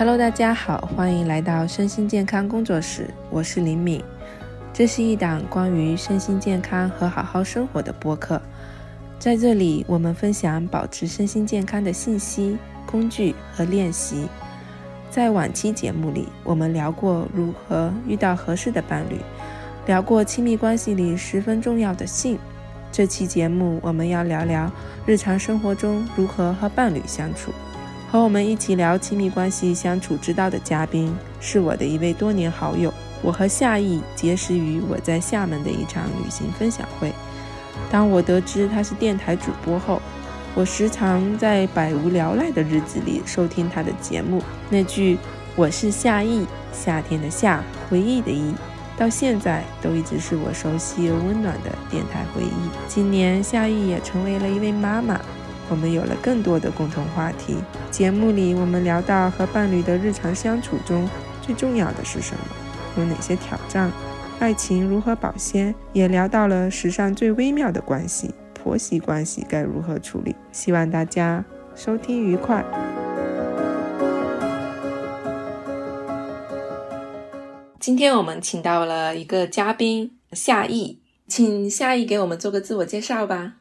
Hello，大家好，欢迎来到身心健康工作室，我是林敏。这是一档关于身心健康和好好生活的播客，在这里我们分享保持身心健康的信息、工具和练习。在往期节目里，我们聊过如何遇到合适的伴侣，聊过亲密关系里十分重要的性。这期节目我们要聊聊日常生活中如何和伴侣相处。和我们一起聊亲密关系相处之道的嘉宾是我的一位多年好友。我和夏意结识于我在厦门的一场旅行分享会。当我得知他是电台主播后，我时常在百无聊赖的日子里收听他的节目。那句“我是夏意”，夏天的夏，回忆的忆，到现在都一直是我熟悉又温暖的电台回忆。今年夏意也成为了一位妈妈。我们有了更多的共同话题。节目里，我们聊到和伴侣的日常相处中最重要的是什么，有哪些挑战，爱情如何保鲜，也聊到了史上最微妙的关系——婆媳关系该如何处理。希望大家收听愉快。今天我们请到了一个嘉宾夏意，请夏意给我们做个自我介绍吧。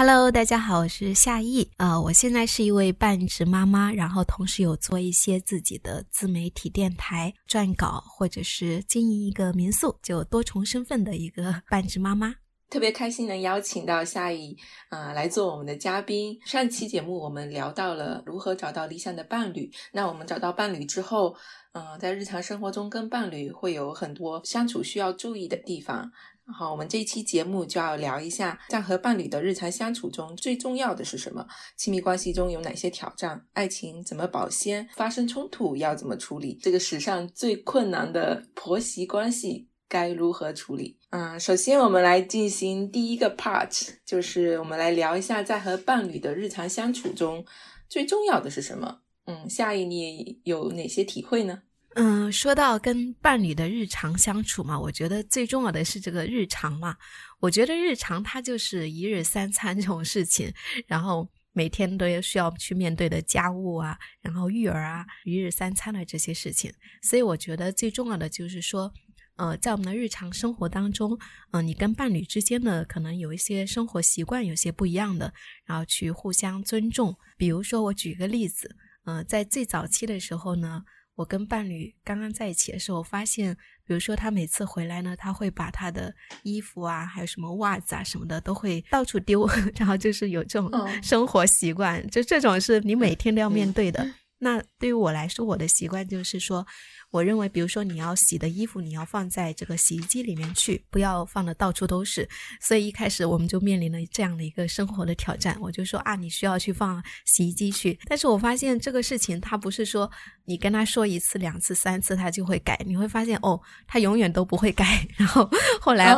Hello，大家好，我是夏意。呃，我现在是一位半职妈妈，然后同时有做一些自己的自媒体电台撰稿，或者是经营一个民宿，就多重身份的一个半职妈妈。特别开心能邀请到夏意啊来做我们的嘉宾。上期节目我们聊到了如何找到理想的伴侣，那我们找到伴侣之后，嗯，在日常生活中跟伴侣会有很多相处需要注意的地方。好，我们这一期节目就要聊一下，在和伴侣的日常相处中，最重要的是什么？亲密关系中有哪些挑战？爱情怎么保鲜？发生冲突要怎么处理？这个史上最困难的婆媳关系该如何处理？嗯，首先我们来进行第一个 part，就是我们来聊一下，在和伴侣的日常相处中，最重要的是什么？嗯，夏意你有哪些体会呢？嗯，说到跟伴侣的日常相处嘛，我觉得最重要的是这个日常嘛。我觉得日常它就是一日三餐这种事情，然后每天都需要去面对的家务啊，然后育儿啊，一日三餐的这些事情。所以我觉得最重要的就是说，呃，在我们的日常生活当中，嗯，你跟伴侣之间的可能有一些生活习惯有些不一样的，然后去互相尊重。比如说，我举个例子，嗯，在最早期的时候呢。我跟伴侣刚刚在一起的时候，发现，比如说他每次回来呢，他会把他的衣服啊，还有什么袜子啊什么的，都会到处丢，然后就是有这种生活习惯，就这种是你每天都要面对的。那对于我来说，我的习惯就是说。我认为，比如说你要洗的衣服，你要放在这个洗衣机里面去，不要放的到处都是。所以一开始我们就面临了这样的一个生活的挑战。我就说啊，你需要去放洗衣机去。但是我发现这个事情，他不是说你跟他说一次、两次、三次，他就会改。你会发现哦，他永远都不会改。然后后来，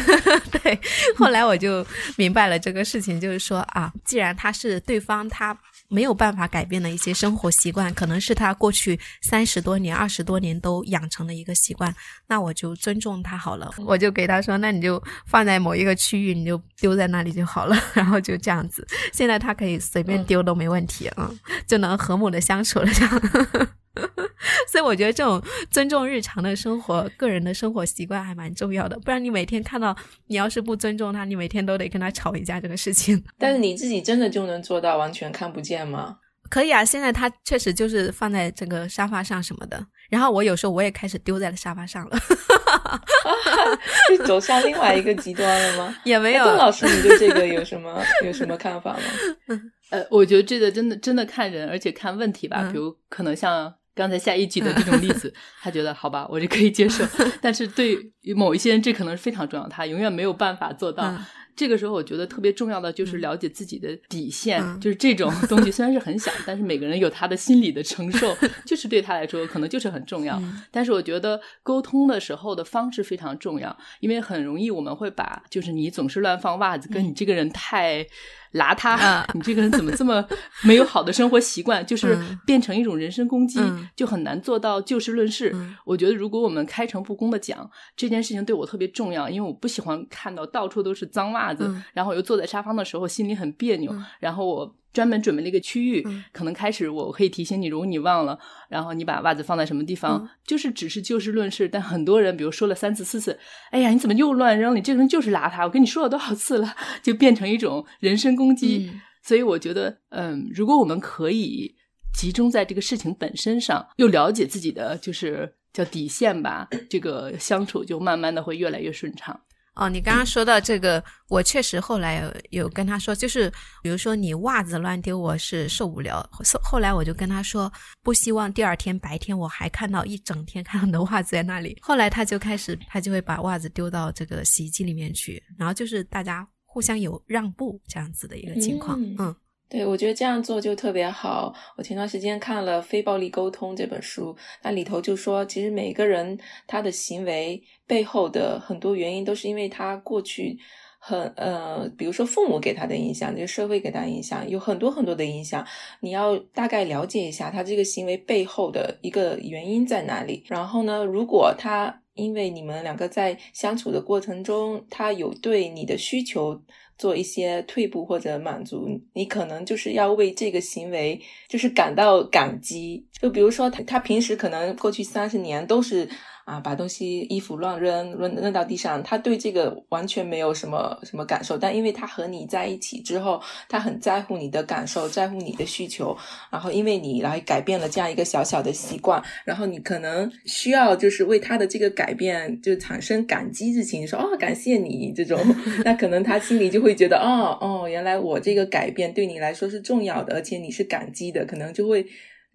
对，后来我就明白了这个事情，就是说啊，既然他是对方，他。没有办法改变的一些生活习惯，可能是他过去三十多年、二十多年都养成的一个习惯。那我就尊重他好了，我就给他说：“那你就放在某一个区域，你就丢在那里就好了。”然后就这样子，现在他可以随便丢都没问题啊，就能和睦的相处了。这样。所以我觉得这种尊重日常的生活、个人的生活习惯还蛮重要的。不然你每天看到你要是不尊重他，你每天都得跟他吵一架这个事情。但是你自己真的就能做到完全看不见吗？可以啊，现在他确实就是放在这个沙发上什么的。然后我有时候我也开始丢在了沙发上了，就走向另外一个极端了吗？也没有。邓老师，你对这个有什么有什么看法吗？呃，我觉得这个真的真的看人，而且看问题吧。比如可能像。刚才下一举的这种例子，他觉得好吧，我就可以接受。但是对于某一些人，这可能是非常重要，他永远没有办法做到。这个时候，我觉得特别重要的就是了解自己的底线，就是这种东西虽然是很小，但是每个人有他的心理的承受，就是对他来说可能就是很重要。但是我觉得沟通的时候的方式非常重要，因为很容易我们会把就是你总是乱放袜子，跟你这个人太。邋遢，你这个人怎么这么没有好的生活习惯？就是变成一种人身攻击，就很难做到就事论事。我觉得，如果我们开诚布公的讲这件事情对我特别重要，因为我不喜欢看到到处都是脏袜子，然后又坐在沙发的时候心里很别扭，然后我专门准备了一个区域，可能开始我可以提醒你，如果你忘了，然后你把袜子放在什么地方，就是只是就事论事。但很多人，比如说了三次四次，哎呀，你怎么又乱扔？你这个人就是邋遢！我跟你说了多少次了，就变成一种人身攻击。所以我觉得，嗯，如果我们可以集中在这个事情本身上，又了解自己的就是叫底线吧，这个相处就慢慢的会越来越顺畅。哦，你刚刚说到这个，我确实后来有有跟他说，就是比如说你袜子乱丢，我是受不了。后后来我就跟他说，不希望第二天白天我还看到一整天看到你的袜子在那里。后来他就开始，他就会把袜子丢到这个洗衣机里面去，然后就是大家互相有让步这样子的一个情况，嗯。对，我觉得这样做就特别好。我前段时间看了《非暴力沟通》这本书，那里头就说，其实每个人他的行为背后的很多原因，都是因为他过去很呃，比如说父母给他的影响，这个社会给他影响，有很多很多的影响。你要大概了解一下他这个行为背后的一个原因在哪里。然后呢，如果他因为你们两个在相处的过程中，他有对你的需求。做一些退步或者满足，你可能就是要为这个行为就是感到感激。就比如说，他他平时可能过去三十年都是。啊，把东西、衣服乱扔，扔扔到地上，他对这个完全没有什么什么感受。但因为他和你在一起之后，他很在乎你的感受，在乎你的需求。然后因为你来改变了这样一个小小的习惯，然后你可能需要就是为他的这个改变就产生感激之情，说哦，感谢你这种，那可能他心里就会觉得哦哦，原来我这个改变对你来说是重要的，而且你是感激的，可能就会。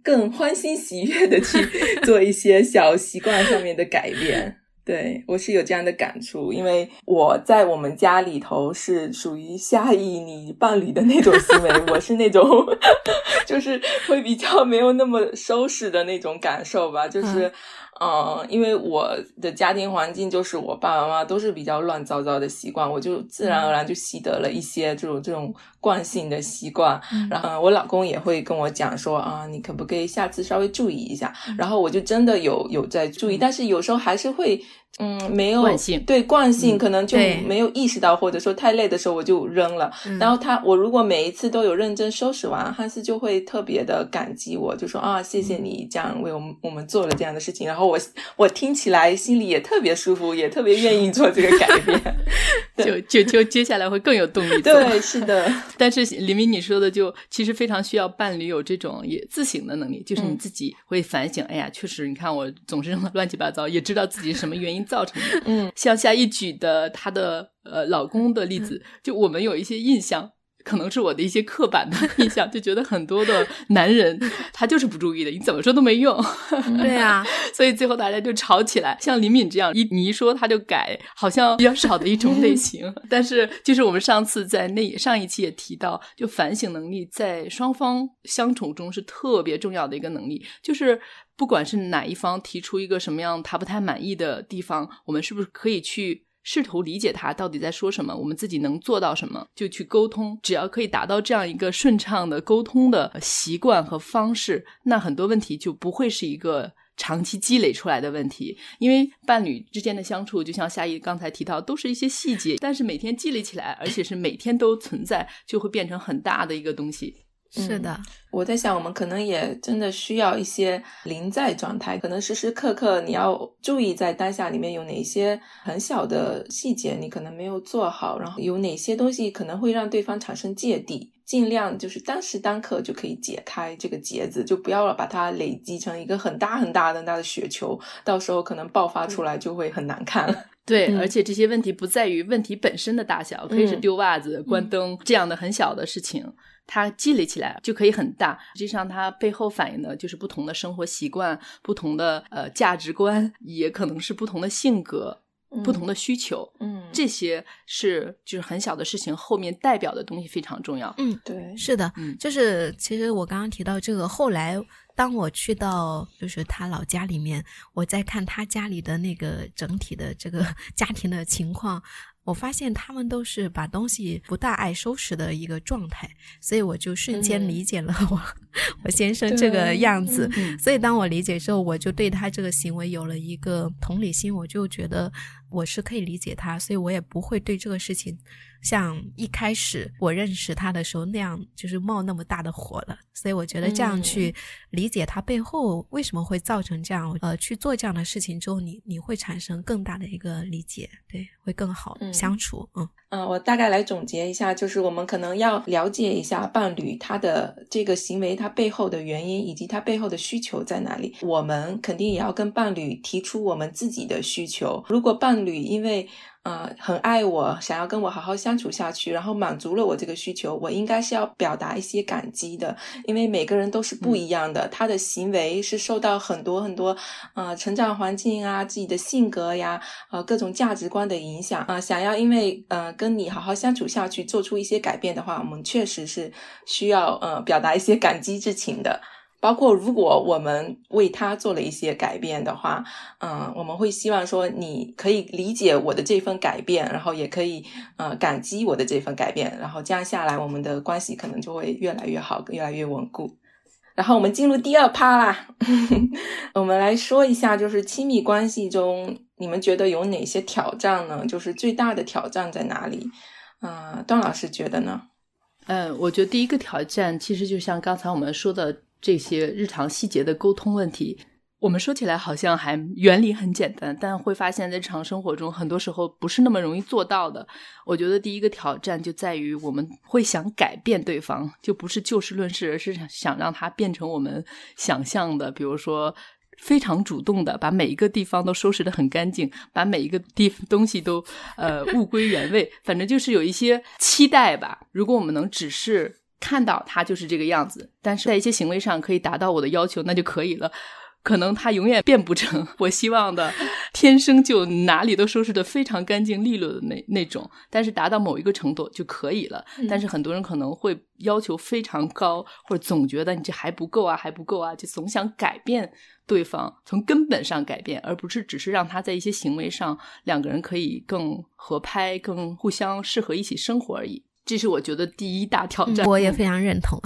更欢欣喜悦的去 做一些小习惯上面的改变，对我是有这样的感触，因为我在我们家里头是属于下意你伴侣的那种行为，我是那种 就是会比较没有那么收拾的那种感受吧，就是。嗯，因为我的家庭环境就是我爸爸妈妈都是比较乱糟糟的习惯，我就自然而然就习得了一些这种这种惯性的习惯。然后我老公也会跟我讲说啊，你可不可以下次稍微注意一下？然后我就真的有有在注意，但是有时候还是会。嗯，没有惯性，对惯性可能就没有意识到，或者说太累的时候我就扔了。然后他，我如果每一次都有认真收拾完，汉斯就会特别的感激我，就说啊，谢谢你这样为我们我们做了这样的事情。然后我我听起来心里也特别舒服，也特别愿意做这个改变。就就就接下来会更有动力。对，是的。但是李明你说的，就其实非常需要伴侣有这种也自省的能力，就是你自己会反省。哎呀，确实，你看我总是乱七八糟，也知道自己什么原因。造成的，嗯，像下一举的她的呃老公的例子，就我们有一些印象，可能是我的一些刻板的印象，就觉得很多的男人 他就是不注意的，你怎么说都没用，对啊，所以最后大家就吵起来。像李敏这样一你一说他就改，好像比较少的一种类型。但是就是我们上次在那上一期也提到，就反省能力在双方相处中是特别重要的一个能力，就是。不管是哪一方提出一个什么样他不太满意的地方，我们是不是可以去试图理解他到底在说什么？我们自己能做到什么，就去沟通。只要可以达到这样一个顺畅的沟通的习惯和方式，那很多问题就不会是一个长期积累出来的问题。因为伴侣之间的相处，就像夏意刚才提到，都是一些细节，但是每天积累起来，而且是每天都存在，就会变成很大的一个东西。是的，我在想，我们可能也真的需要一些临在状态，可能时时刻刻你要注意在当下里面有哪些很小的细节你可能没有做好，然后有哪些东西可能会让对方产生芥蒂，尽量就是当时当刻就可以解开这个结子，就不要把它累积成一个很大很大很大的雪球，到时候可能爆发出来就会很难看。对，而且这些问题不在于问题本身的大小，可以是丢袜子、关灯这样的很小的事情。它积累起来就可以很大，实际上它背后反映的就是不同的生活习惯、不同的呃价值观，也可能是不同的性格、不同的需求。嗯，这些是就是很小的事情，后面代表的东西非常重要。嗯，对，是的，嗯，就是其实我刚刚提到这个，后来当我去到就是他老家里面，我在看他家里的那个整体的这个 家庭的情况。我发现他们都是把东西不大爱收拾的一个状态，所以我就瞬间理解了我我先生这个样子。所以当我理解之后，我就对他这个行为有了一个同理心，我就觉得我是可以理解他，所以我也不会对这个事情像一开始我认识他的时候那样，就是冒那么大的火了。所以我觉得这样去理解他背后为什么会造成这样，呃，去做这样的事情之后，你你会产生更大的一个理解，对，会更好。相处，嗯嗯，我大概来总结一下，就是我们可能要了解一下伴侣他的这个行为，他背后的原因以及他背后的需求在哪里。我们肯定也要跟伴侣提出我们自己的需求。如果伴侣因为呃，很爱我，想要跟我好好相处下去，然后满足了我这个需求，我应该是要表达一些感激的，因为每个人都是不一样的，他的行为是受到很多很多呃成长环境啊、自己的性格呀、呃各种价值观的影响啊。想要因为呃跟你好好相处下去，做出一些改变的话，我们确实是需要呃表达一些感激之情的。包括如果我们为他做了一些改变的话，嗯，我们会希望说你可以理解我的这份改变，然后也可以呃感激我的这份改变，然后这样下来，我们的关系可能就会越来越好，越来越稳固。然后我们进入第二趴啦，我们来说一下，就是亲密关系中你们觉得有哪些挑战呢？就是最大的挑战在哪里？嗯，段老师觉得呢？嗯，我觉得第一个挑战其实就像刚才我们说的。这些日常细节的沟通问题，我们说起来好像还原理很简单，但会发现在日常生活中很多时候不是那么容易做到的。我觉得第一个挑战就在于我们会想改变对方，就不是就事论事，而是想让他变成我们想象的，比如说非常主动的把每一个地方都收拾的很干净，把每一个地东西都呃物归原位，反正就是有一些期待吧。如果我们能只是。看到他就是这个样子，但是在一些行为上可以达到我的要求，那就可以了。可能他永远变不成 我希望的，天生就哪里都收拾的非常干净利落的那那种，但是达到某一个程度就可以了。但是很多人可能会要求非常高，或者总觉得你这还不够啊，还不够啊，就总想改变对方，从根本上改变，而不是只是让他在一些行为上两个人可以更合拍、更互相适合一起生活而已。这是我觉得第一大挑战，我也非常认同，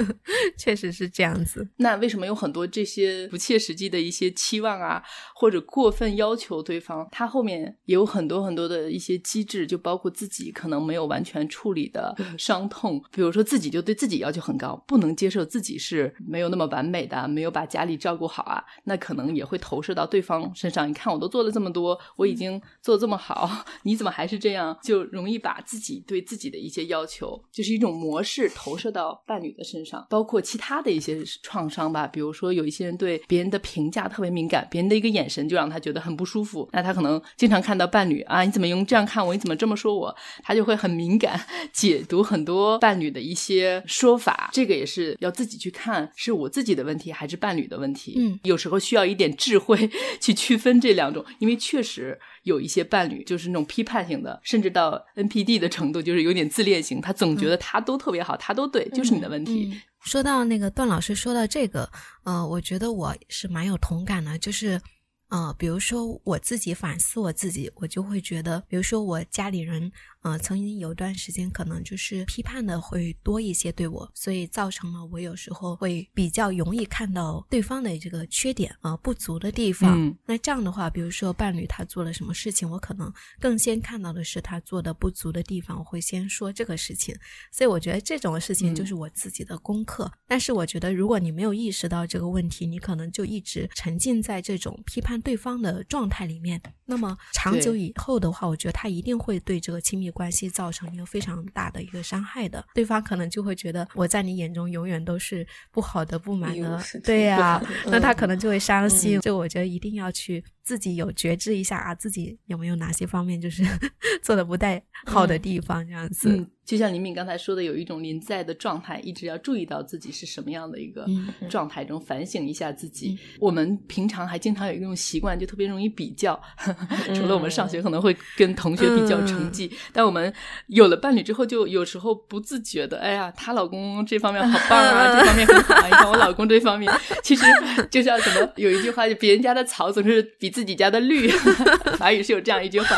确实是这样子。那为什么有很多这些不切实际的一些期望啊，或者过分要求对方？他后面也有很多很多的一些机制，就包括自己可能没有完全处理的伤痛，比如说自己就对自己要求很高，不能接受自己是没有那么完美的，没有把家里照顾好啊，那可能也会投射到对方身上。你看我都做了这么多，我已经做这么好，你怎么还是这样？就容易把自己对自己的一些。要求就是一种模式投射到伴侣的身上，包括其他的一些创伤吧。比如说，有一些人对别人的评价特别敏感，别人的一个眼神就让他觉得很不舒服。那他可能经常看到伴侣啊，你怎么用这样看我？你怎么这么说我？他就会很敏感，解读很多伴侣的一些说法。这个也是要自己去看，是我自己的问题还是伴侣的问题？嗯，有时候需要一点智慧去区分这两种，因为确实。有一些伴侣就是那种批判性的，甚至到 NPD 的程度，就是有点自恋型。他总觉得他都特别好，他都对，就是你的问题。说到那个段老师说到这个，呃，我觉得我是蛮有同感的，就是。呃，比如说我自己反思我自己，我就会觉得，比如说我家里人，呃，曾经有段时间可能就是批判的会多一些对我，所以造成了我有时候会比较容易看到对方的这个缺点啊不足的地方。那这样的话，比如说伴侣他做了什么事情，我可能更先看到的是他做的不足的地方，我会先说这个事情。所以我觉得这种事情就是我自己的功课。但是我觉得如果你没有意识到这个问题，你可能就一直沉浸在这种批判。对方的状态里面，那么长久以后的话，我觉得他一定会对这个亲密关系造成一个非常大的一个伤害的。对方可能就会觉得我在你眼中永远都是不好的、不满的，对呀，那他可能就会伤心。就我觉得一定要去自己有觉知一下啊，自己有没有哪些方面就是 做的不太好的地方，这样子。就像林敏刚才说的，有一种临在的状态，一直要注意到自己是什么样的一个状态中，反省一下自己。我们平常还经常有一种习惯，就特别容易比较。除了我们上学可能会跟同学比较成绩，但我们有了伴侣之后，就有时候不自觉的，哎呀，她老公这方面好棒啊，这方面很好啊。你看我老公这方面，其实就像什么，有一句话，就别人家的草总是比自己家的绿。法语是有这样一句话。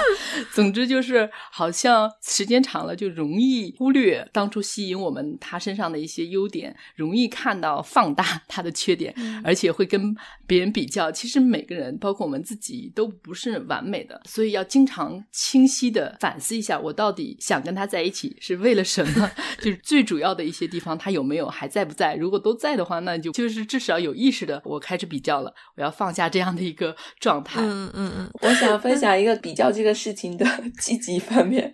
总之就是，好像时间长了就容易。忽略当初吸引我们他身上的一些优点，容易看到放大他的缺点，而且会跟别人比较。其实每个人，包括我们自己，都不是完美的，所以要经常清晰的反思一下，我到底想跟他在一起是为了什么？就是最主要的一些地方，他有没有还在不在？如果都在的话，那就就是至少有意识的，我开始比较了，我要放下这样的一个状态。嗯嗯嗯，我想分享一个比较这个事情的 积极方面，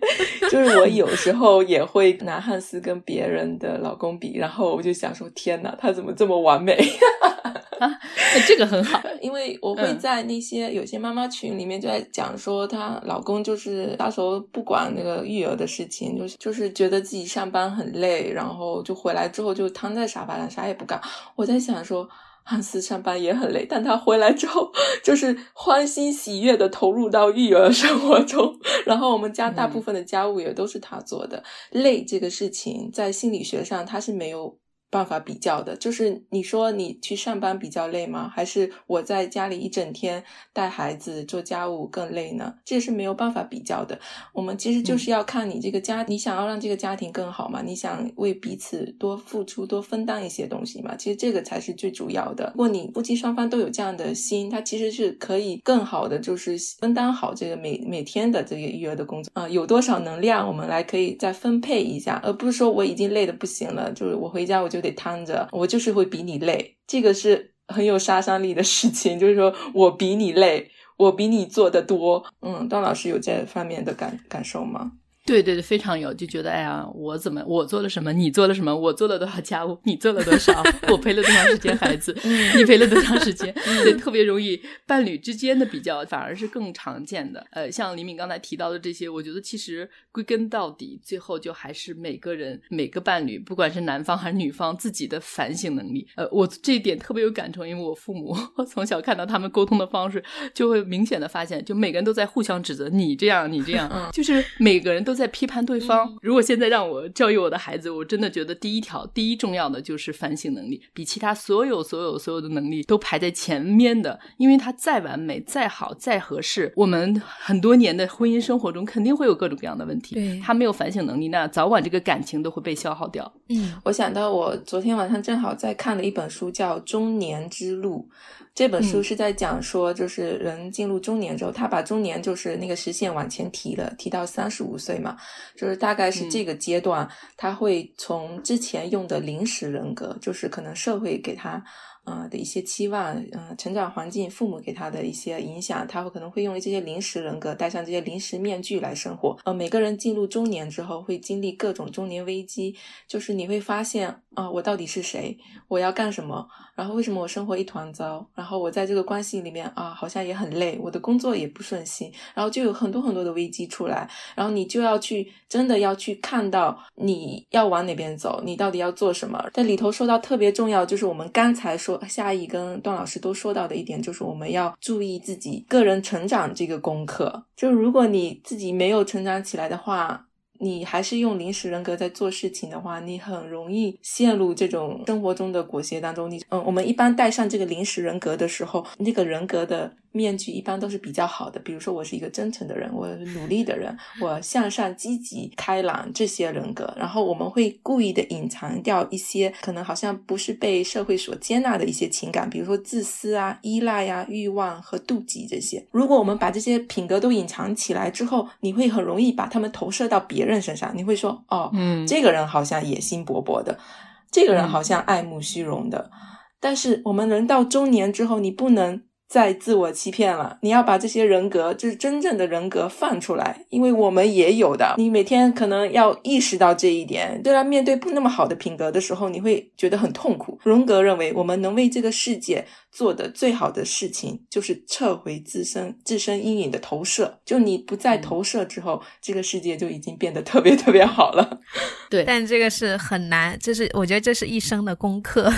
就是我有时候。也会拿汉斯跟别人的老公比，然后我就想说：天哪，他怎么这么完美？这个很好，因为我会在那些有些妈妈群里面就在讲说，她老公就是到时候不管那个育儿的事情，就是就是觉得自己上班很累，然后就回来之后就瘫在沙发上啥也不干。我在想说。汉斯上班也很累，但他回来之后就是欢欣喜悦的投入到育儿生活中，然后我们家大部分的家务也都是他做的。累这个事情在心理学上他是没有。办法比较的，就是你说你去上班比较累吗？还是我在家里一整天带孩子做家务更累呢？这是没有办法比较的。我们其实就是要看你这个家，你想要让这个家庭更好嘛？你想为彼此多付出、多分担一些东西嘛？其实这个才是最主要的。如果你夫妻双方都有这样的心，他其实是可以更好的，就是分担好这个每每天的这个育儿的工作啊。有多少能量，我们来可以再分配一下，而不是说我已经累得不行了，就是我回家我就。得摊着，我就是会比你累，这个是很有杀伤力的事情。就是说我比你累，我比你做的多。嗯，段老师有这方面的感感受吗？对对对，非常有，就觉得哎呀，我怎么我做了什么，你做了什么，我做了多少家务，你做了多少，我陪了多长时间孩子，你陪了多长时间，对，特别容易伴侣之间的比较，反而是更常见的。呃，像李敏刚才提到的这些，我觉得其实归根到底，最后就还是每个人每个伴侣，不管是男方还是女方，自己的反省能力。呃，我这一点特别有感触，因为我父母从小看到他们沟通的方式，就会明显的发现，就每个人都在互相指责，你这样，你这样，就是每个人都。都在批判对方。如果现在让我教育我的孩子，我真的觉得第一条、第一重要的就是反省能力，比其他所有、所有、所有的能力都排在前面的。因为他再完美、再好、再合适，我们很多年的婚姻生活中肯定会有各种各样的问题。对他没有反省能力，那早晚这个感情都会被消耗掉。嗯，我想到我昨天晚上正好在看了一本书，叫《中年之路》。这本书是在讲说，就是人进入中年之后，他把中年就是那个时限往前提了，提到三十五岁嘛，就是大概是这个阶段，他会从之前用的临时人格，就是可能社会给他。啊的一些期望，嗯，成长环境、父母给他的一些影响，他会可能会用这些临时人格，戴上这些临时面具来生活。呃，每个人进入中年之后，会经历各种中年危机，就是你会发现啊，我到底是谁？我要干什么？然后为什么我生活一团糟？然后我在这个关系里面啊，好像也很累，我的工作也不顺心，然后就有很多很多的危机出来，然后你就要去真的要去看到你要往哪边走，你到底要做什么？在里头说到特别重要，就是我们刚才说。夏意跟段老师都说到的一点，就是我们要注意自己个人成长这个功课。就如果你自己没有成长起来的话，你还是用临时人格在做事情的话，你很容易陷入这种生活中的裹挟当中。你嗯，我们一般带上这个临时人格的时候，那个人格的。面具一般都是比较好的，比如说我是一个真诚的人，我努力的人，我向上、积极、开朗这些人格。然后我们会故意的隐藏掉一些可能好像不是被社会所接纳的一些情感，比如说自私啊、依赖呀、欲望和妒忌这些。如果我们把这些品格都隐藏起来之后，你会很容易把他们投射到别人身上。你会说，哦，嗯，这个人好像野心勃勃的，这个人好像爱慕虚荣的。但是我们人到中年之后，你不能。再自我欺骗了，你要把这些人格，就是真正的人格放出来，因为我们也有的。你每天可能要意识到这一点。虽然面对不那么好的品格的时候，你会觉得很痛苦。荣格认为，我们能为这个世界做的最好的事情就是撤回自身自身阴影的投射。就你不再投射之后，这个世界就已经变得特别特别好了。对，但这个是很难，这是我觉得这是一生的功课。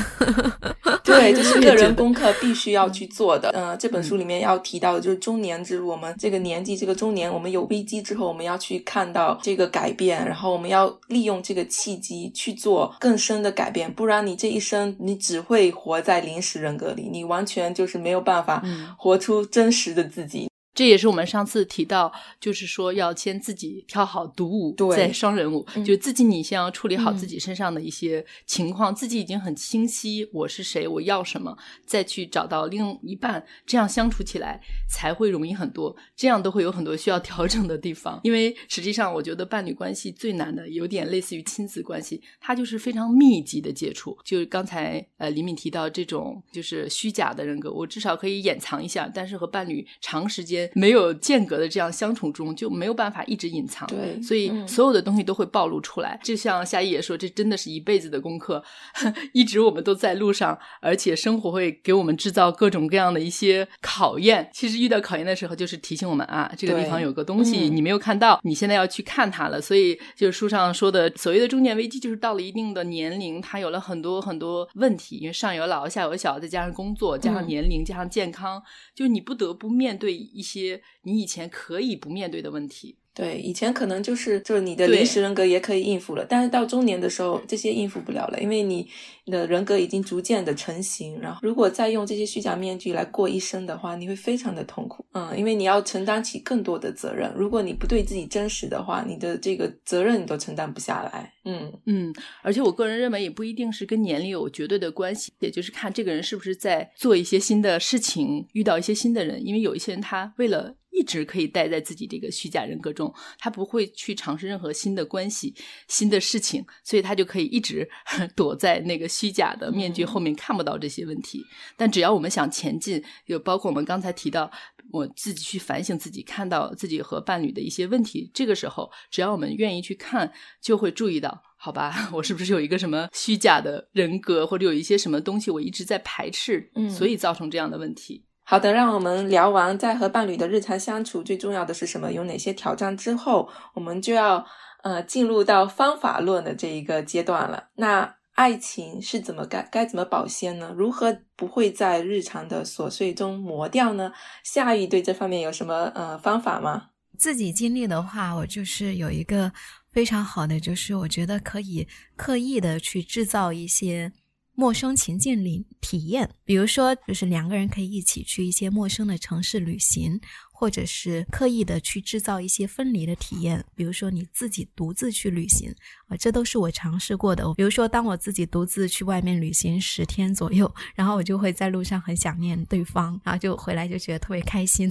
对，这是个人功课，必须要去做的。嗯，这本书里面要提到的就是中年之路。我们这个年纪，这个中年，我们有危机之后，我们要去看到这个改变，然后我们要利用这个契机去做更深的改变。不然，你这一生你只会活在临时人格里，你完全就是没有办法活出真实的自己。这也是我们上次提到，就是说要先自己跳好独舞，再双人舞。就自己你先要处理好自己身上的一些情况，自己已经很清晰我是谁，我要什么，再去找到另一半，这样相处起来才会容易很多。这样都会有很多需要调整的地方，因为实际上我觉得伴侣关系最难的，有点类似于亲子关系，它就是非常密集的接触。就是刚才呃李敏提到这种就是虚假的人格，我至少可以掩藏一下，但是和伴侣长时间。没有间隔的这样相处中，就没有办法一直隐藏，对，所以所有的东西都会暴露出来。就像夏意也说，这真的是一辈子的功课，一直我们都在路上，而且生活会给我们制造各种各样的一些考验。其实遇到考验的时候，就是提醒我们啊，这个地方有个东西你没有看到，你现在要去看它了。所以就是书上说的所谓的中年危机，就是到了一定的年龄，它有了很多很多问题，因为上有老下有小，再加上工作，加上年龄，加上健康，就你不得不面对一些。些你以前可以不面对的问题。对，以前可能就是就是你的临时人格也可以应付了，但是到中年的时候，这些应付不了了，因为你的人格已经逐渐的成型。然后，如果再用这些虚假面具来过一生的话，你会非常的痛苦。嗯，因为你要承担起更多的责任。如果你不对自己真实的话，你的这个责任你都承担不下来。嗯嗯，而且我个人认为，也不一定是跟年龄有绝对的关系，也就是看这个人是不是在做一些新的事情，遇到一些新的人。因为有一些人，他为了一直可以待在自己这个虚假人格中，他不会去尝试任何新的关系、新的事情，所以他就可以一直 躲在那个虚假的面具后面，看不到这些问题。但只要我们想前进，就包括我们刚才提到，我自己去反省自己，看到自己和伴侣的一些问题，这个时候，只要我们愿意去看，就会注意到，好吧，我是不是有一个什么虚假的人格，或者有一些什么东西我一直在排斥，所以造成这样的问题。好的，让我们聊完在和伴侣的日常相处最重要的是什么，有哪些挑战之后，我们就要呃进入到方法论的这一个阶段了。那爱情是怎么该该怎么保鲜呢？如何不会在日常的琐碎中磨掉呢？夏雨对这方面有什么呃方法吗？自己经历的话，我就是有一个非常好的，就是我觉得可以刻意的去制造一些。陌生情境里体验，比如说，就是两个人可以一起去一些陌生的城市旅行，或者是刻意的去制造一些分离的体验。比如说，你自己独自去旅行啊，这都是我尝试过的。比如说，当我自己独自去外面旅行十天左右，然后我就会在路上很想念对方，然后就回来就觉得特别开心。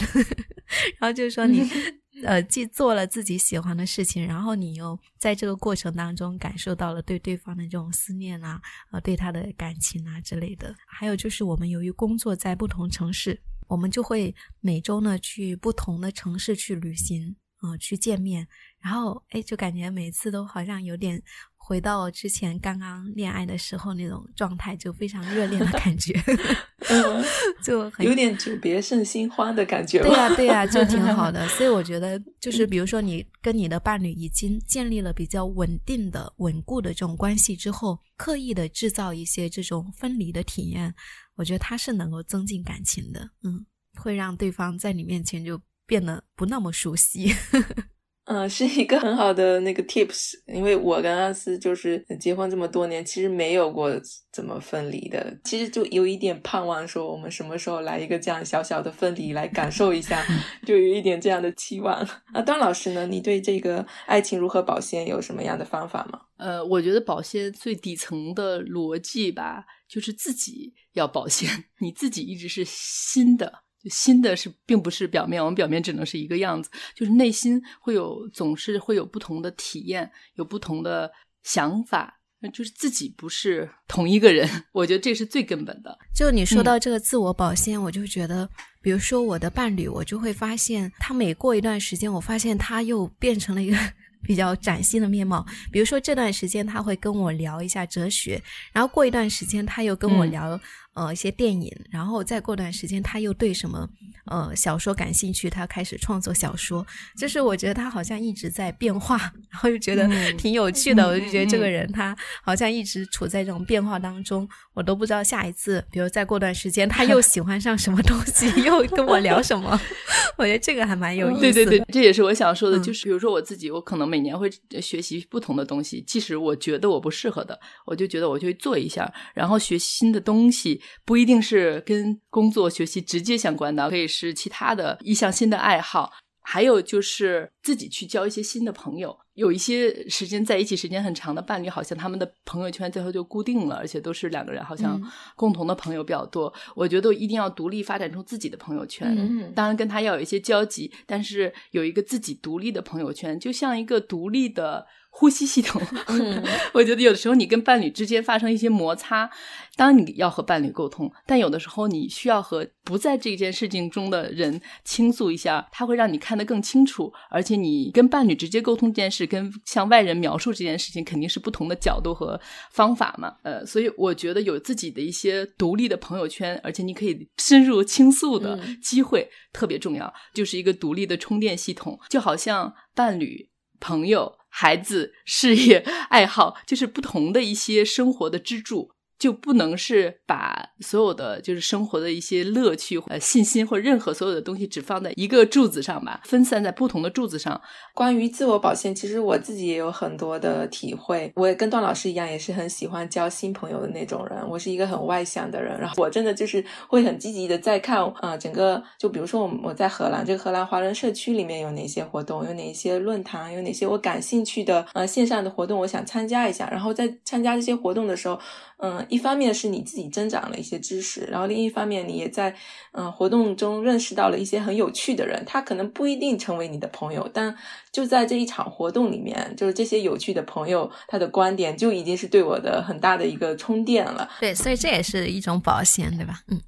然后就说你。呃，既做了自己喜欢的事情，然后你又在这个过程当中感受到了对对方的这种思念啊，呃，对他的感情啊之类的。还有就是，我们由于工作在不同城市，我们就会每周呢去不同的城市去旅行，啊，去见面，然后哎，就感觉每次都好像有点。回到之前刚刚恋爱的时候那种状态，就非常热恋的感觉 就很有点久别胜新欢的感觉。对呀，对呀，就挺好的。所以我觉得，就是比如说你跟你的伴侣已经建立了比较稳定的、稳固的这种关系之后，刻意的制造一些这种分离的体验，我觉得它是能够增进感情的。嗯，会让对方在你面前就变得不那么熟悉。嗯，是一个很好的那个 tips，因为我跟阿斯就是结婚这么多年，其实没有过怎么分离的，其实就有一点盼望说我们什么时候来一个这样小小的分离来感受一下，就有一点这样的期望。啊，段老师呢，你对这个爱情如何保鲜有什么样的方法吗？呃，我觉得保鲜最底层的逻辑吧，就是自己要保鲜，你自己一直是新的。新的是，并不是表面，我们表面只能是一个样子，就是内心会有，总是会有不同的体验，有不同的想法，就是自己不是同一个人。我觉得这是最根本的。就你说到这个自我保鲜，我就觉得，比如说我的伴侣，我就会发现，他每过一段时间，我发现他又变成了一个。比较崭新的面貌，比如说这段时间他会跟我聊一下哲学，然后过一段时间他又跟我聊呃一些电影，然后再过段时间他又对什么呃小说感兴趣，他开始创作小说。就是我觉得他好像一直在变化，然后就觉得挺有趣的。我就觉得这个人他好像一直处在这种变化当中，我都不知道下一次，比如再过段时间他又喜欢上什么东西，又跟我聊什么。我觉得这个还蛮有意思。对对对，这也是我想说的，就是比如说我自己，我可能每年会学习不同的东西，即使我觉得我不适合的，我就觉得我就会做一下，然后学新的东西，不一定是跟工作学习直接相关的，可以是其他的一项新的爱好。还有就是自己去交一些新的朋友，有一些时间在一起时间很长的伴侣，好像他们的朋友圈最后就固定了，而且都是两个人，好像共同的朋友比较多。我觉得一定要独立发展出自己的朋友圈，当然跟他要有一些交集，但是有一个自己独立的朋友圈，就像一个独立的。呼吸系统，我觉得有的时候你跟伴侣之间发生一些摩擦，当你要和伴侣沟通，但有的时候你需要和不在这件事情中的人倾诉一下，他会让你看得更清楚。而且你跟伴侣直接沟通这件事，跟向外人描述这件事情，肯定是不同的角度和方法嘛。呃，所以我觉得有自己的一些独立的朋友圈，而且你可以深入倾诉的机会特别重要，就是一个独立的充电系统，就好像伴侣、朋友。孩子、事业、爱好，就是不同的一些生活的支柱。就不能是把所有的就是生活的一些乐趣、呃信心或任何所有的东西只放在一个柱子上吧，分散在不同的柱子上。关于自我保鲜，其实我自己也有很多的体会。我也跟段老师一样，也是很喜欢交新朋友的那种人。我是一个很外向的人，然后我真的就是会很积极的在看啊，整个就比如说我我在荷兰这个荷兰华人社区里面有哪些活动，有哪些论坛，有哪些我感兴趣的呃线上的活动，我想参加一下。然后在参加这些活动的时候，嗯。一方面是你自己增长了一些知识，然后另一方面你也在嗯活动中认识到了一些很有趣的人，他可能不一定成为你的朋友，但就在这一场活动里面，就是这些有趣的朋友，他的观点就已经是对我的很大的一个充电了。对，所以这也是一种保险，对吧？嗯。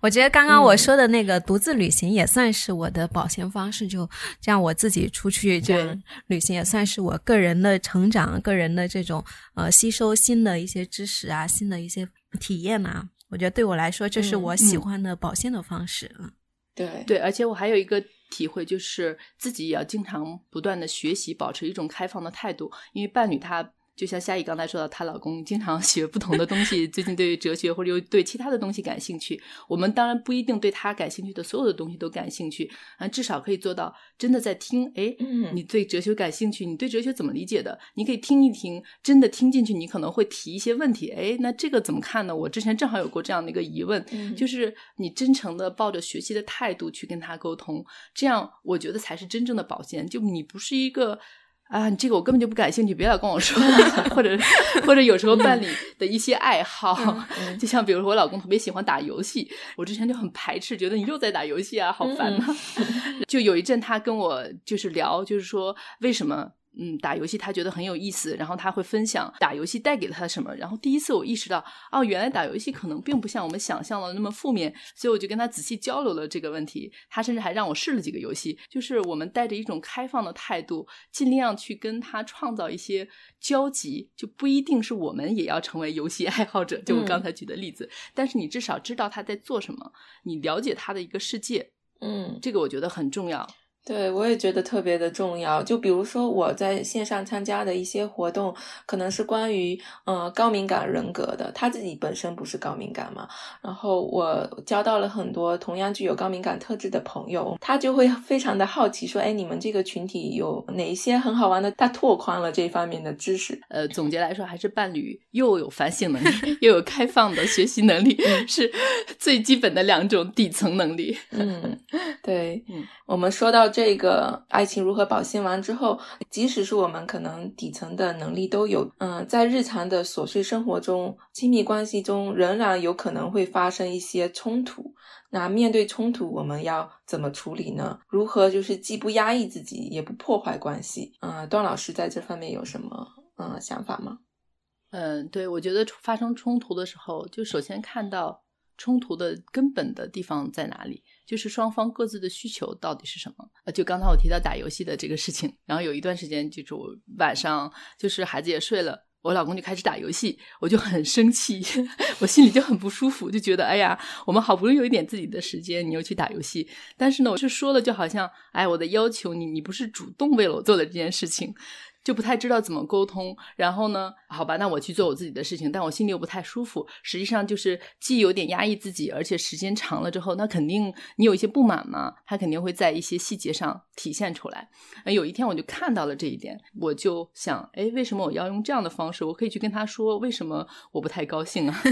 我觉得刚刚我说的那个独自旅行也算是我的保鲜方式，就这样我自己出去这样旅行也算是我个人的成长、个人的这种呃吸收新的一些知识啊、新的一些体验啊。我觉得对我来说，这是我喜欢的保鲜的方式。嗯，对对，而且我还有一个体会，就是自己也要经常不断的学习，保持一种开放的态度，因为伴侣他。就像夏雨刚才说到，她老公经常 学不同的东西，最近对哲学或者又对其他的东西感兴趣。我们当然不一定对他感兴趣的所有的东西都感兴趣，啊，至少可以做到真的在听。哎，你对哲学感兴趣，你对哲学怎么理解的？你可以听一听，真的听进去，你可能会提一些问题。哎，那这个怎么看呢？我之前正好有过这样的一个疑问，就是你真诚的抱着学习的态度去跟他沟通，这样我觉得才是真正的保鲜。就你不是一个。啊，你这个我根本就不感兴趣，别老跟我说。或者或者有时候伴侣的一些爱好，就像比如说我老公特别喜欢打游戏，我之前就很排斥，觉得你又在打游戏啊，好烦呐。就有一阵他跟我就是聊，就是说为什么。嗯，打游戏他觉得很有意思，然后他会分享打游戏带给了他什么。然后第一次我意识到，哦，原来打游戏可能并不像我们想象的那么负面，所以我就跟他仔细交流了这个问题。他甚至还让我试了几个游戏，就是我们带着一种开放的态度，尽量去跟他创造一些交集，就不一定是我们也要成为游戏爱好者。就我刚才举的例子，但是你至少知道他在做什么，你了解他的一个世界，嗯，这个我觉得很重要。对，我也觉得特别的重要。就比如说我在线上参加的一些活动，可能是关于呃高敏感人格的，他自己本身不是高敏感嘛。然后我交到了很多同样具有高敏感特质的朋友，他就会非常的好奇说：“哎，你们这个群体有哪一些很好玩的？”他拓宽了这方面的知识。呃，总结来说，还是伴侣又有反省能力，又有开放的学习能力，是最基本的两种底层能力。嗯，对，嗯，我们说到。这个爱情如何保鲜完之后，即使是我们可能底层的能力都有，嗯，在日常的琐碎生活中、亲密关系中，仍然有可能会发生一些冲突。那面对冲突，我们要怎么处理呢？如何就是既不压抑自己，也不破坏关系？嗯，段老师在这方面有什么嗯想法吗？嗯，对，我觉得发生冲突的时候，就首先看到冲突的根本的地方在哪里。就是双方各自的需求到底是什么？就刚才我提到打游戏的这个事情，然后有一段时间，就是我晚上就是孩子也睡了，我老公就开始打游戏，我就很生气，我心里就很不舒服，就觉得哎呀，我们好不容易有一点自己的时间，你又去打游戏。但是呢，我是说了，就好像哎，我的要求你，你不是主动为了我做的这件事情。就不太知道怎么沟通，然后呢，好吧，那我去做我自己的事情，但我心里又不太舒服。实际上就是既有点压抑自己，而且时间长了之后，那肯定你有一些不满嘛，他肯定会在一些细节上体现出来。有一天我就看到了这一点，我就想，哎，为什么我要用这样的方式？我可以去跟他说，为什么我不太高兴啊？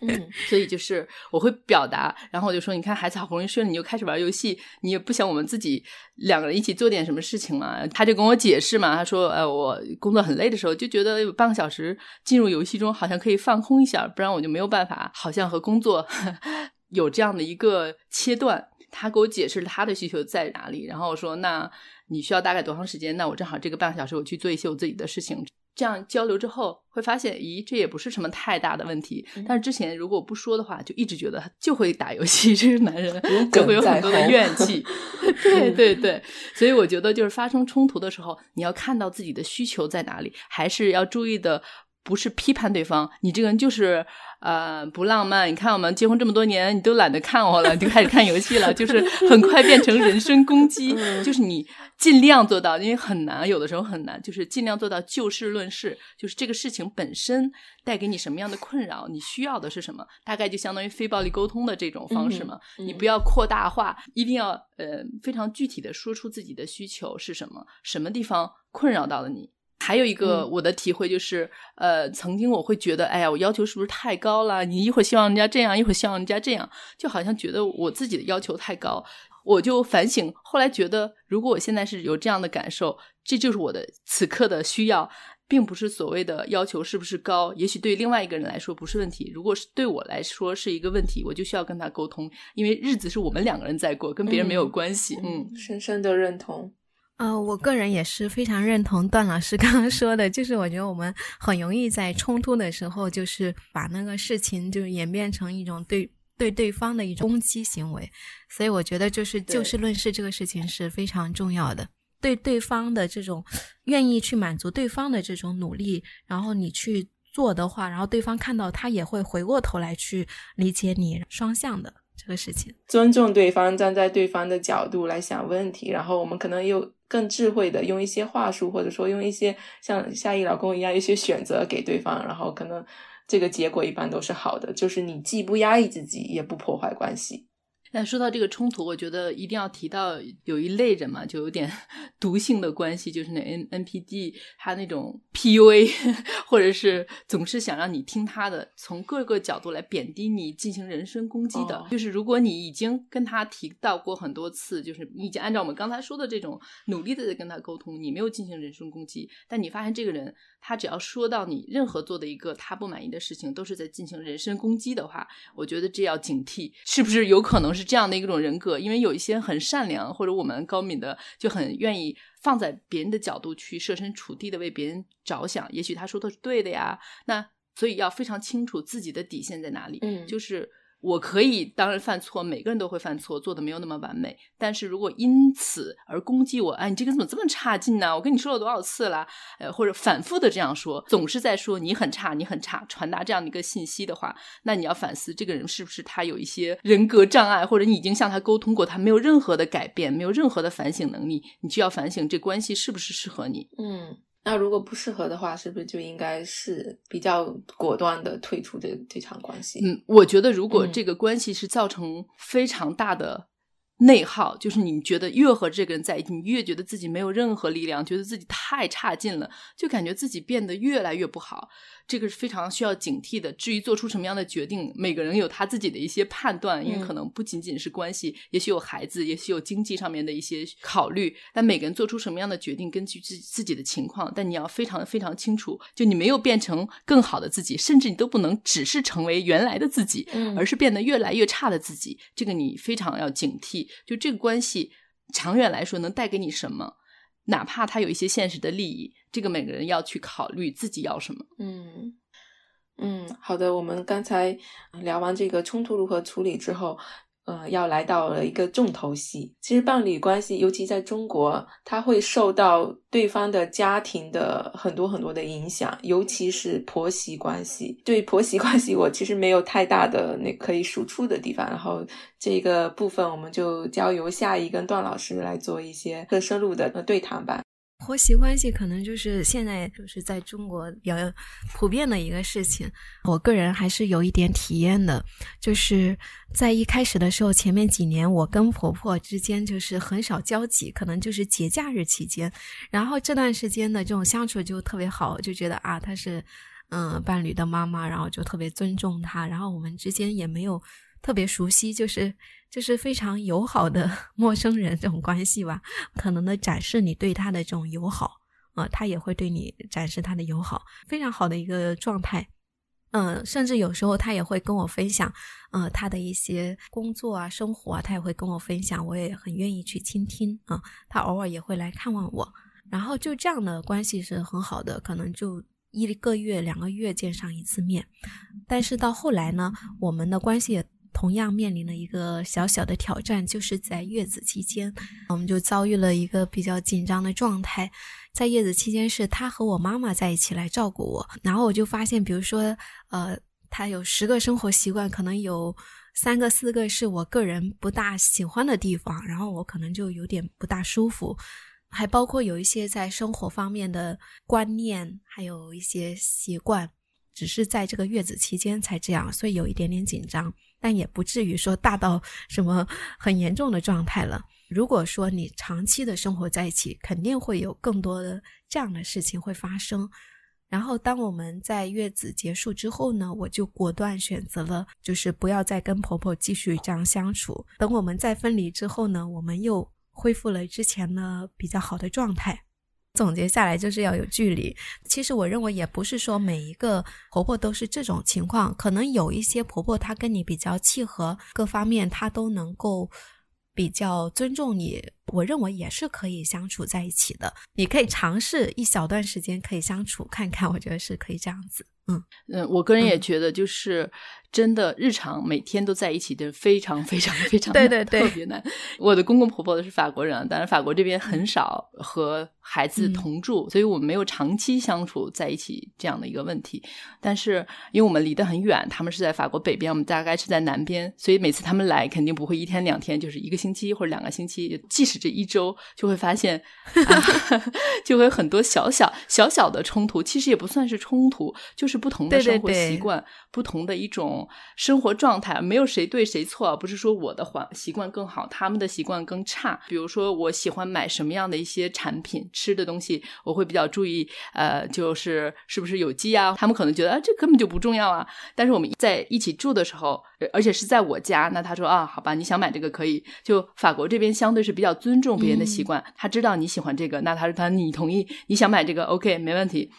嗯，所以就是我会表达，然后我就说，你看孩子好不容易睡了，你就开始玩游戏，你也不想我们自己两个人一起做点什么事情嘛？他就跟我解释嘛，他说，呃。我工作很累的时候，就觉得有半个小时进入游戏中，好像可以放空一下，不然我就没有办法，好像和工作 有这样的一个切断。他给我解释他的需求在哪里，然后我说：“那你需要大概多长时间？那我正好这个半个小时，我去做一些我自己的事情。”这样交流之后，会发现，咦，这也不是什么太大的问题。但是之前如果不说的话，就一直觉得就会打游戏，这个男人就会有很多的怨气。对对对，所以我觉得就是发生冲突的时候，你要看到自己的需求在哪里，还是要注意的，不是批判对方，你这个人就是。呃，不浪漫。你看，我们结婚这么多年，你都懒得看我了，就开始看游戏了，就是很快变成人身攻击。就是你尽量做到，因为很难，有的时候很难，就是尽量做到就事论事。就是这个事情本身带给你什么样的困扰，你需要的是什么？大概就相当于非暴力沟通的这种方式嘛。你不要扩大化，一定要呃非常具体的说出自己的需求是什么，什么地方困扰到了你。还有一个我的体会就是，呃，曾经我会觉得，哎呀，我要求是不是太高了？你一会儿希望人家这样，一会儿希望人家这样，就好像觉得我自己的要求太高。我就反省，后来觉得，如果我现在是有这样的感受，这就是我的此刻的需要，并不是所谓的要求是不是高。也许对另外一个人来说不是问题，如果是对我来说是一个问题，我就需要跟他沟通，因为日子是我们两个人在过，跟别人没有关系。嗯，深深的认同。呃，我个人也是非常认同段老师 刚刚说的，就是我觉得我们很容易在冲突的时候，就是把那个事情就演变成一种对对对方的一种攻击行为，所以我觉得就是就事论事这个事情是非常重要的，对对方的这种愿意去满足对方的这种努力，然后你去做的话，然后对方看到他也会回过头来去理解你双向的这个事情，尊重对方，站在对方的角度来想问题，然后我们可能又。更智慧的用一些话术，或者说用一些像夏意老公一样一些选择给对方，然后可能这个结果一般都是好的，就是你既不压抑自己，也不破坏关系。那说到这个冲突，我觉得一定要提到有一类人嘛，就有点 毒性的关系，就是那 N N P D，他那种 P U A，或者是总是想让你听他的，从各个角度来贬低你，进行人身攻击的。就是如果你已经跟他提到过很多次，就是你已经按照我们刚才说的这种努力的在跟他沟通，你没有进行人身攻击，但你发现这个人他只要说到你任何做的一个他不满意的事情，都是在进行人身攻击的话，我觉得这要警惕，是不是有可能？是这样的一种人格，因为有一些很善良或者我们高敏的，就很愿意放在别人的角度去设身处地的为别人着想。也许他说的是对的呀，那所以要非常清楚自己的底线在哪里。嗯，就是。我可以当然犯错，每个人都会犯错，做的没有那么完美。但是如果因此而攻击我，哎，你这个人怎么这么差劲呢？我跟你说了多少次了？呃，或者反复的这样说，总是在说你很差，你很差，传达这样的一个信息的话，那你要反思这个人是不是他有一些人格障碍，或者你已经向他沟通过，他没有任何的改变，没有任何的反省能力，你就要反省这关系是不是适合你？嗯。那如果不适合的话，是不是就应该是比较果断的退出这这场关系？嗯，我觉得如果这个关系是造成非常大的内耗，就是你觉得越和这个人在一起，你越觉得自己没有任何力量，觉得自己太差劲了，就感觉自己变得越来越不好。这个是非常需要警惕的。至于做出什么样的决定，每个人有他自己的一些判断，因为可能不仅仅是关系，也许有孩子，也许有经济上面的一些考虑。但每个人做出什么样的决定，根据自自己的情况。但你要非常非常清楚，就你没有变成更好的自己，甚至你都不能只是成为原来的自己，而是变得越来越差的自己。这个你非常要警惕。就这个关系，长远来说能带给你什么？哪怕他有一些现实的利益。这个每个人要去考虑自己要什么。嗯嗯，好的。我们刚才聊完这个冲突如何处理之后，呃，要来到了一个重头戏。其实伴侣关系，尤其在中国，它会受到对方的家庭的很多很多的影响，尤其是婆媳关系。对婆媳关系，我其实没有太大的那可以输出的地方。然后这个部分，我们就交由夏怡跟段老师来做一些更深入的对谈吧。婆媳关系可能就是现在就是在中国比较普遍的一个事情。我个人还是有一点体验的，就是在一开始的时候，前面几年我跟婆婆之间就是很少交集，可能就是节假日期间。然后这段时间的这种相处就特别好，就觉得啊，她是嗯伴侣的妈妈，然后就特别尊重她，然后我们之间也没有。特别熟悉，就是就是非常友好的 陌生人这种关系吧，可能的展示你对他的这种友好啊，他也会对你展示他的友好，非常好的一个状态。嗯，甚至有时候他也会跟我分享，呃，他的一些工作啊、生活啊，他也会跟我分享，我也很愿意去倾听啊。他偶尔也会来看望我，然后就这样的关系是很好的，可能就一个月、两个月见上一次面。但是到后来呢，我们的关系。同样面临了一个小小的挑战，就是在月子期间，我们就遭遇了一个比较紧张的状态。在月子期间，是他和我妈妈在一起来照顾我，然后我就发现，比如说，呃，他有十个生活习惯，可能有三个、四个是我个人不大喜欢的地方，然后我可能就有点不大舒服。还包括有一些在生活方面的观念，还有一些习惯，只是在这个月子期间才这样，所以有一点点紧张。但也不至于说大到什么很严重的状态了。如果说你长期的生活在一起，肯定会有更多的这样的事情会发生。然后，当我们在月子结束之后呢，我就果断选择了，就是不要再跟婆婆继续这样相处。等我们在分离之后呢，我们又恢复了之前呢比较好的状态。总结下来就是要有距离。其实我认为也不是说每一个婆婆都是这种情况，可能有一些婆婆她跟你比较契合，各方面她都能够比较尊重你。我认为也是可以相处在一起的。你可以尝试一小段时间可以相处看看，我觉得是可以这样子。嗯嗯，我个人也觉得就是。真的，日常每天都在一起的非常非常非常对对对特别难。我的公公婆婆都是法国人，但是法国这边很少和孩子同住，所以我们没有长期相处在一起这样的一个问题。但是因为我们离得很远，他们是在法国北边，我们大概是在南边，所以每次他们来肯定不会一天两天，就是一个星期或者两个星期。即使这一周，就会发现 就会很多小小小小的冲突，其实也不算是冲突，就是不同的生活习惯，不同的一种。生活状态没有谁对谁错，不是说我的环习惯更好，他们的习惯更差。比如说，我喜欢买什么样的一些产品、吃的东西，我会比较注意，呃，就是是不是有机啊？他们可能觉得啊，这根本就不重要啊。但是我们在一起住的时候，而且是在我家，那他说啊，好吧，你想买这个可以。就法国这边相对是比较尊重别人的习惯，他知道你喜欢这个，那他说他你同意，你想买这个，OK，没问题。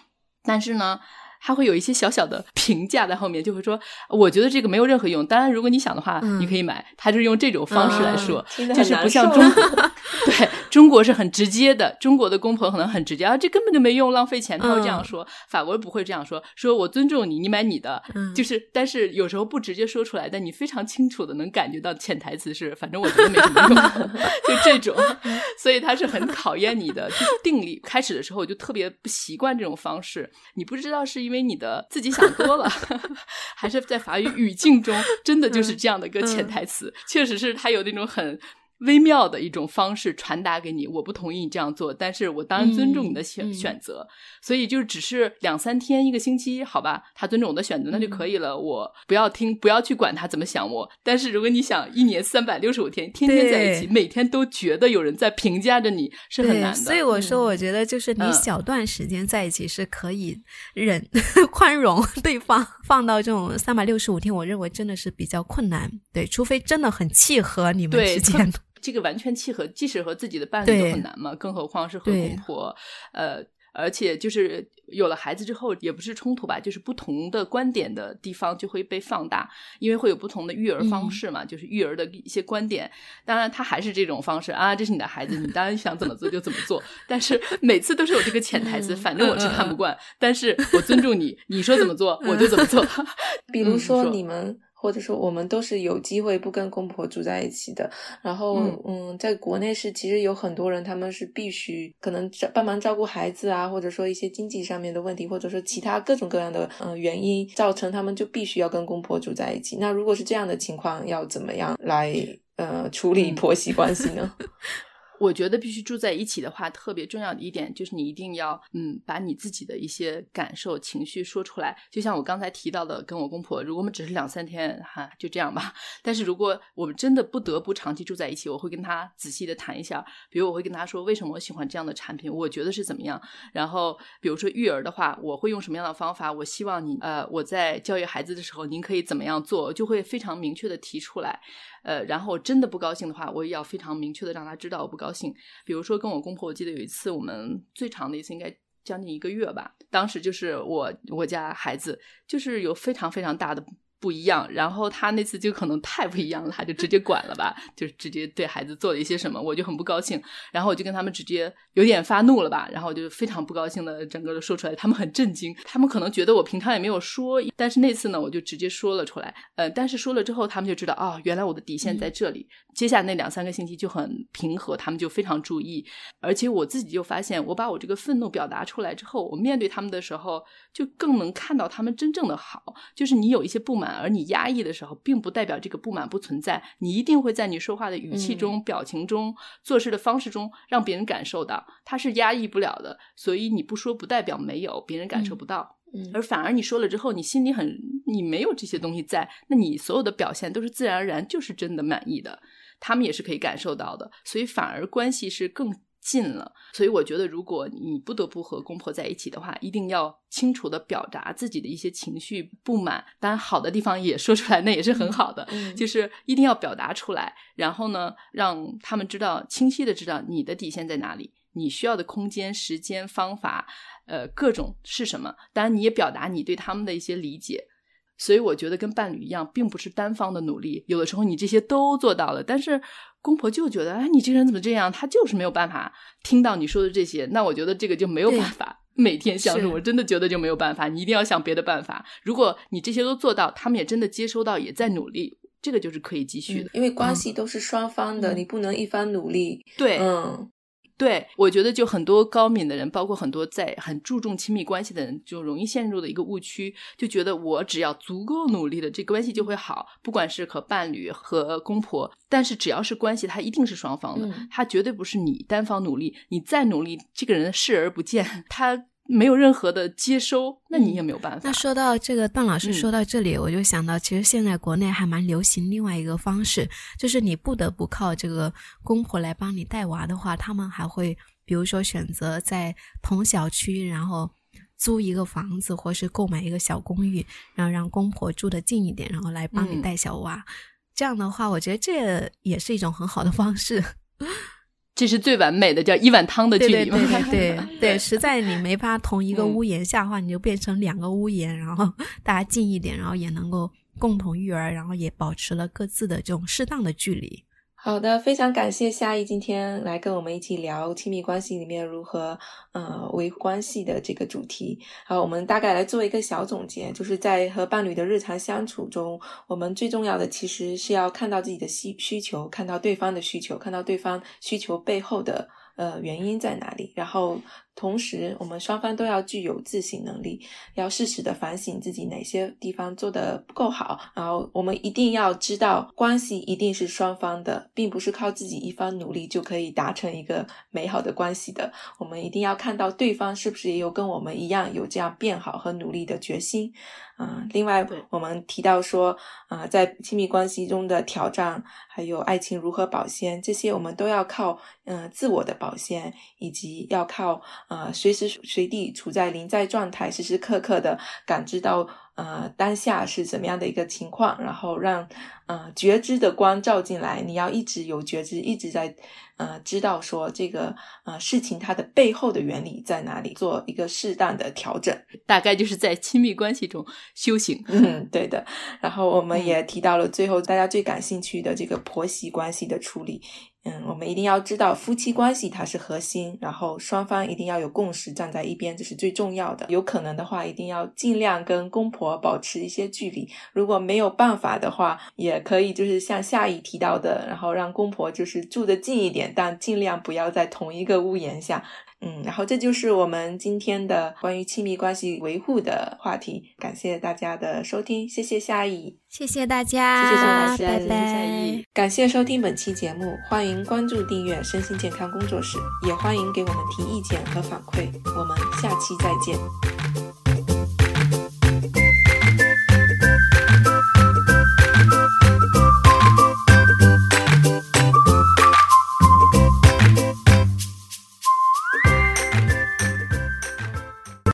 但是呢。他会有一些小小的评价在后面，就会说：“我觉得这个没有任何用。当然，如果你想的话，你可以买。”他就用这种方式来说，就是不像中国，对中国是很直接的。中国的公婆可能很直接啊，这根本就没用，浪费钱。他会这样说。法国不会这样说，说我尊重你，你买你的。就是，但是有时候不直接说出来，但你非常清楚的能感觉到潜台词是，反正我觉得没什么用，就这种。所以他是很考验你的定力。开始的时候我就特别不习惯这种方式，你不知道是。因为你的自己想多了，还是在法语语境中，真的就是这样的一个潜台词，确实是他有那种很。微妙的一种方式传达给你，我不同意你这样做，但是我当然尊重你的选选择，所以就只是两三天、一个星期，好吧，他尊重我的选择，那就可以了。我不要听，不要去管他怎么想我。但是如果你想一年三百六十五天，天天在一起，每天都觉得有人在评价着你，是很难的。所以我说，我觉得就是你小段时间在一起是可以忍 宽容对方，放到这种三百六十五天，我认为真的是比较困难。对，除非真的很契合你们之间。这个完全契合，即使和自己的伴侣都很难嘛，更何况是和公婆。呃，而且就是有了孩子之后，也不是冲突吧，就是不同的观点的地方就会被放大，因为会有不同的育儿方式嘛，就是育儿的一些观点。当然，他还是这种方式啊，这是你的孩子，你当然想怎么做就怎么做。但是每次都是有这个潜台词，反正我是看不惯，但是我尊重你，你说怎么做我就怎么做。比如说你们。或者说我们都是有机会不跟公婆住在一起的。然后，嗯，在国内是其实有很多人，他们是必须可能帮忙照顾孩子啊，或者说一些经济上面的问题，或者说其他各种各样的嗯原因，造成他们就必须要跟公婆住在一起。那如果是这样的情况，要怎么样来呃处理婆媳关系呢？我觉得必须住在一起的话，特别重要的一点就是你一定要，嗯，把你自己的一些感受、情绪说出来。就像我刚才提到的，跟我公婆，如果我们只是两三天，哈，就这样吧。但是如果我们真的不得不长期住在一起，我会跟他仔细的谈一下。比如我会跟他说，为什么我喜欢这样的产品，我觉得是怎么样。然后比如说育儿的话，我会用什么样的方法？我希望你，呃，我在教育孩子的时候，您可以怎么样做？就会非常明确的提出来。呃，然后真的不高兴的话，我也要非常明确的让他知道我不高兴。比如说跟我公婆，我记得有一次我们最长的一次应该将近一个月吧，当时就是我我家孩子就是有非常非常大的。不一样，然后他那次就可能太不一样了，他就直接管了吧，就直接对孩子做了一些什么，我就很不高兴，然后我就跟他们直接有点发怒了吧，然后我就非常不高兴的整个的说出来，他们很震惊，他们可能觉得我平常也没有说，但是那次呢，我就直接说了出来，呃，但是说了之后，他们就知道啊，原来我的底线在这里，接下来那两三个星期就很平和，他们就非常注意，而且我自己就发现，我把我这个愤怒表达出来之后，我面对他们的时候，就更能看到他们真正的好，就是你有一些不满。而你压抑的时候，并不代表这个不满不存在，你一定会在你说话的语气中、表情中、做事的方式中，让别人感受到他是压抑不了的。所以你不说，不代表没有别人感受不到，而反而你说了之后，你心里很，你没有这些东西在，那你所有的表现都是自然而然，就是真的满意的，他们也是可以感受到的，所以反而关系是更。近了，所以我觉得，如果你不得不和公婆在一起的话，一定要清楚的表达自己的一些情绪不满。当然，好的地方也说出来，那也是很好的。就是一定要表达出来，然后呢，让他们知道，清晰的知道你的底线在哪里，你需要的空间、时间、方法，呃，各种是什么。当然，你也表达你对他们的一些理解。所以我觉得跟伴侣一样，并不是单方的努力。有的时候你这些都做到了，但是公婆就觉得，哎，你这个人怎么这样？他就是没有办法听到你说的这些。那我觉得这个就没有办法每天相处。我真的觉得就没有办法，你一定要想别的办法。如果你这些都做到，他们也真的接收到，也在努力，这个就是可以继续的。因为关系都是双方的，你不能一方努力。对，嗯。对，我觉得就很多高敏的人，包括很多在很注重亲密关系的人，就容易陷入的一个误区，就觉得我只要足够努力的，这关系就会好，不管是和伴侣、和公婆，但是只要是关系，它一定是双方的，它绝对不是你单方努力，你再努力，这个人视而不见，他。没有任何的接收，那你也没有办法。那说到这个，段老师说到这里，我就想到，其实现在国内还蛮流行另外一个方式，就是你不得不靠这个公婆来帮你带娃的话，他们还会比如说选择在同小区，然后租一个房子，或是购买一个小公寓，然后让公婆住的近一点，然后来帮你带小娃。这样的话，我觉得这也是一种很好的方式。这是最完美的，叫一碗汤的距离嘛？对对对对，实在你没法同一个屋檐下的话，你就变成两个屋檐，然后 大家近一点，然后也能够共同育儿，然后也保持了各自的这种适当的距离。好的，非常感谢夏意今天来跟我们一起聊亲密关系里面如何呃维护关系的这个主题。好，我们大概来做一个小总结，就是在和伴侣的日常相处中，我们最重要的其实是要看到自己的需需求，看到对方的需求，看到对方需求背后的呃原因在哪里，然后。同时，我们双方都要具有自省能力，要适时的反省自己哪些地方做的不够好。然后，我们一定要知道，关系一定是双方的，并不是靠自己一方努力就可以达成一个美好的关系的。我们一定要看到对方是不是也有跟我们一样有这样变好和努力的决心。嗯，另外，我们提到说，啊，在亲密关系中的挑战，还有爱情如何保鲜，这些我们都要靠，嗯，自我的保鲜，以及要靠。呃，随时随地处在临在状态，时时刻刻的感知到呃当下是怎么样的一个情况，然后让呃觉知的光照进来。你要一直有觉知，一直在呃知道说这个呃事情它的背后的原理在哪里，做一个适当的调整。大概就是在亲密关系中修行。嗯，对的。然后我们也提到了最后大家最感兴趣的这个婆媳关系的处理。嗯，我们一定要知道夫妻关系它是核心，然后双方一定要有共识，站在一边，这是最重要的。有可能的话，一定要尽量跟公婆保持一些距离。如果没有办法的话，也可以就是像夏姨提到的，然后让公婆就是住得近一点，但尽量不要在同一个屋檐下。嗯，然后这就是我们今天的关于亲密关系维护的话题。感谢大家的收听，谢谢夏姨，谢谢大家，谢谢宋老师，拜拜。感谢收听本期节目，欢迎关注订阅身心健康工作室，也欢迎给我们提意见和反馈。我们下期再见。